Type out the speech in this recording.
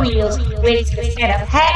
ready to set up. Hey.